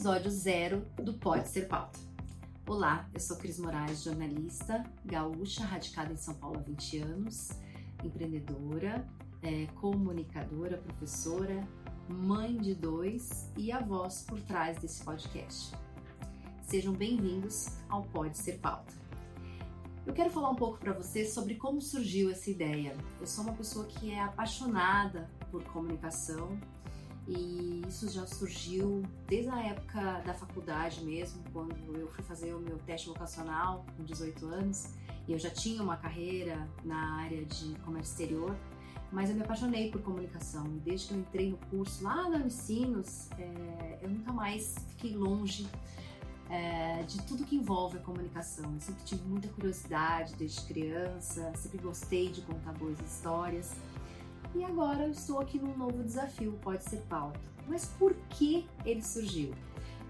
episódio zero do Pode Ser Pauta. Olá, eu sou Cris Moraes, jornalista, gaúcha, radicada em São Paulo há 20 anos, empreendedora, é, comunicadora, professora, mãe de dois e a voz por trás desse podcast. Sejam bem-vindos ao Pode Ser Pauta. Eu quero falar um pouco para vocês sobre como surgiu essa ideia. Eu sou uma pessoa que é apaixonada por comunicação e isso já surgiu desde a época da faculdade mesmo, quando eu fui fazer o meu teste vocacional com 18 anos e eu já tinha uma carreira na área de comércio exterior, mas eu me apaixonei por comunicação e desde que eu entrei no curso lá na Unicinos, é, eu nunca mais fiquei longe é, de tudo que envolve a comunicação. Eu sempre tive muita curiosidade desde criança, sempre gostei de contar boas histórias. E agora eu estou aqui num novo desafio, pode ser pauta. Mas por que ele surgiu?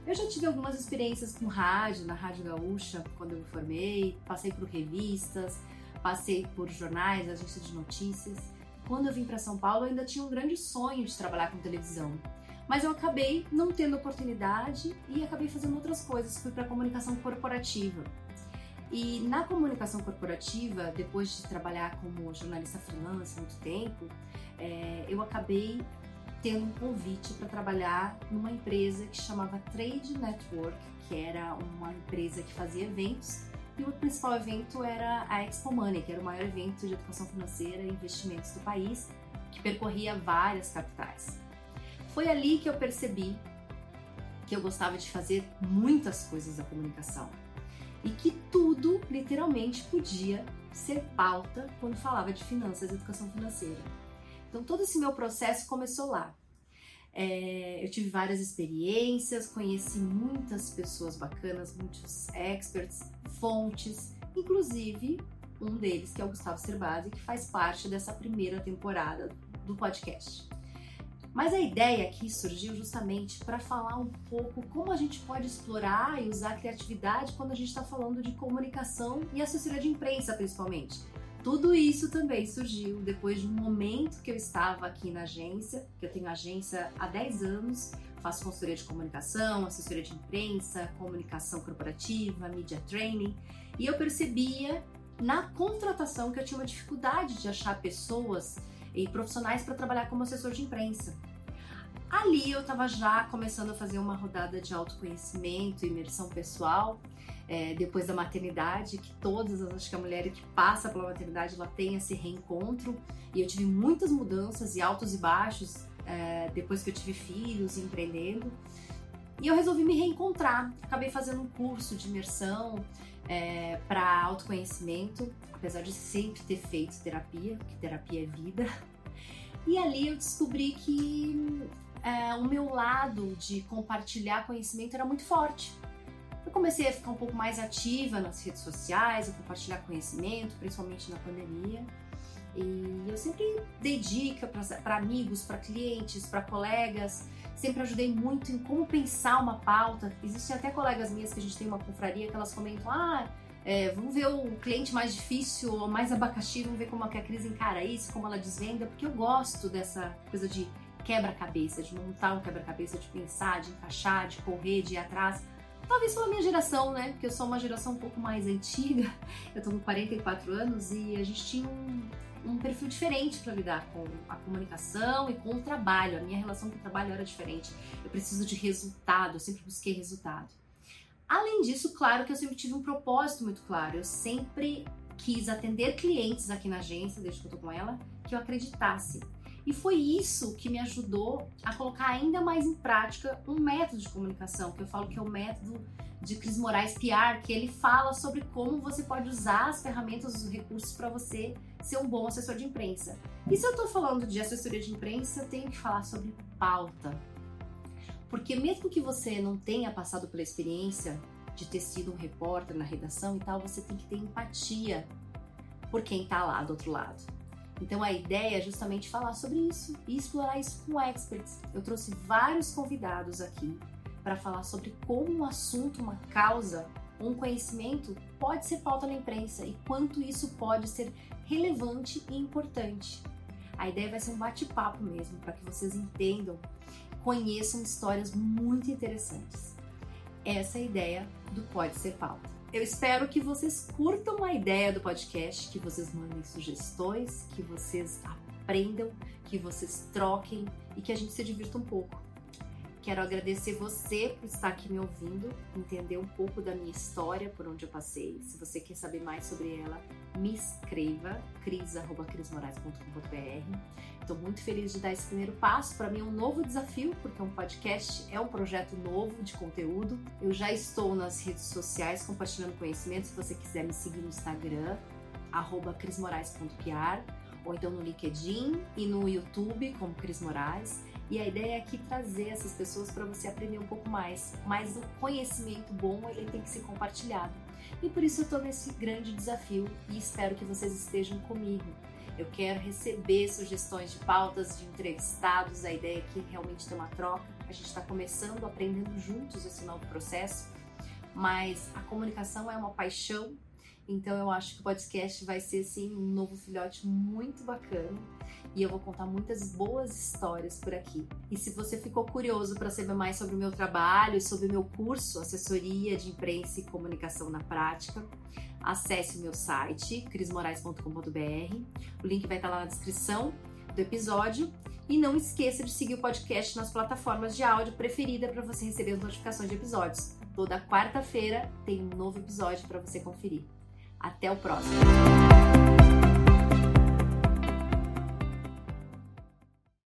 Eu já tive algumas experiências com rádio, na Rádio Gaúcha, quando eu me formei, passei por revistas, passei por jornais, agência de notícias. Quando eu vim para São Paulo, eu ainda tinha um grande sonho de trabalhar com televisão. Mas eu acabei não tendo oportunidade e acabei fazendo outras coisas. Fui para comunicação corporativa. E na comunicação corporativa, depois de trabalhar como jornalista freelance há muito tempo, é, eu acabei tendo um convite para trabalhar numa empresa que chamava Trade Network, que era uma empresa que fazia eventos. E o principal evento era a Expo Money, que era o maior evento de educação financeira e investimentos do país, que percorria várias capitais. Foi ali que eu percebi que eu gostava de fazer muitas coisas da comunicação e que tudo, literalmente, podia ser pauta quando falava de finanças e educação financeira. Então, todo esse meu processo começou lá. É, eu tive várias experiências, conheci muitas pessoas bacanas, muitos experts, fontes, inclusive um deles que é o Gustavo Cerbasi, que faz parte dessa primeira temporada do podcast. Mas a ideia aqui surgiu justamente para falar um pouco como a gente pode explorar e usar a criatividade quando a gente está falando de comunicação e assessoria de imprensa, principalmente. Tudo isso também surgiu depois de um momento que eu estava aqui na agência, que eu tenho agência há 10 anos, faço consultoria de comunicação, assessoria de imprensa, comunicação corporativa, media training, e eu percebia na contratação que eu tinha uma dificuldade de achar pessoas e profissionais para trabalhar como assessor de imprensa. Ali eu estava já começando a fazer uma rodada de autoconhecimento, imersão pessoal, é, depois da maternidade, que todas, acho que a mulher que passa pela maternidade, ela tem esse reencontro, e eu tive muitas mudanças e altos e baixos é, depois que eu tive filhos, empreendendo, e eu resolvi me reencontrar. Acabei fazendo um curso de imersão é, para autoconhecimento, apesar de sempre ter feito terapia, porque terapia é vida. E ali eu descobri que é, o meu lado de compartilhar conhecimento era muito forte. Eu comecei a ficar um pouco mais ativa nas redes sociais, a compartilhar conhecimento, principalmente na pandemia. E eu sempre dei dica para amigos, para clientes, para colegas, sempre ajudei muito em como pensar uma pauta. Existem até colegas minhas que a gente tem uma confraria que elas comentam: ah, é, vamos ver o cliente mais difícil ou mais abacaxi, vamos ver como a Cris encara isso, como ela desvenda, porque eu gosto dessa coisa de quebra-cabeça, de montar um quebra-cabeça, de pensar, de encaixar, de correr, de ir atrás. Talvez pela minha geração, né? Porque eu sou uma geração um pouco mais antiga, eu tô com 44 anos e a gente tinha um, um perfil diferente para lidar com a comunicação e com o trabalho. A minha relação com o trabalho era diferente. Eu preciso de resultado, eu sempre busquei resultado. Além disso, claro que eu sempre tive um propósito muito claro. Eu sempre quis atender clientes aqui na agência, desde que eu tô com ela, que eu acreditasse. E foi isso que me ajudou a colocar ainda mais em prática um método de comunicação, que eu falo que é o método de Cris Moraes PR, que ele fala sobre como você pode usar as ferramentas, os recursos para você ser um bom assessor de imprensa. E se eu estou falando de assessoria de imprensa, eu tenho que falar sobre pauta. Porque mesmo que você não tenha passado pela experiência de ter sido um repórter na redação e tal, você tem que ter empatia por quem está lá do outro lado. Então a ideia é justamente falar sobre isso e explorar isso com experts. Eu trouxe vários convidados aqui para falar sobre como um assunto, uma causa, um conhecimento pode ser pauta na imprensa e quanto isso pode ser relevante e importante. A ideia vai ser um bate-papo mesmo, para que vocês entendam, conheçam histórias muito interessantes. Essa é a ideia do Pode Ser Pauta. Eu espero que vocês curtam a ideia do podcast, que vocês mandem sugestões, que vocês aprendam, que vocês troquem e que a gente se divirta um pouco. Quero agradecer você por estar aqui me ouvindo, entender um pouco da minha história, por onde eu passei. Se você quer saber mais sobre ela, me escreva, cris.crismorais.com.br. Estou muito feliz de dar esse primeiro passo. Para mim é um novo desafio, porque um podcast é um projeto novo de conteúdo. Eu já estou nas redes sociais compartilhando conhecimento. Se você quiser me seguir no Instagram, crismorais.pr, ou então no LinkedIn e no YouTube, como Cris Moraes. E a ideia é aqui trazer essas pessoas para você aprender um pouco mais. Mas o conhecimento bom ele tem que ser compartilhado. E por isso eu estou nesse grande desafio e espero que vocês estejam comigo. Eu quero receber sugestões de pautas de entrevistados. A ideia é realmente ter uma troca. A gente está começando, aprendendo juntos esse novo processo. Mas a comunicação é uma paixão então eu acho que o podcast vai ser assim um novo filhote muito bacana e eu vou contar muitas boas histórias por aqui. E se você ficou curioso para saber mais sobre o meu trabalho e sobre o meu curso Assessoria de Imprensa e Comunicação na Prática, acesse o meu site crismorais.com.br. O link vai estar lá na descrição do episódio e não esqueça de seguir o podcast nas plataformas de áudio preferida para você receber as notificações de episódios. Toda quarta-feira tem um novo episódio para você conferir. Até o próximo!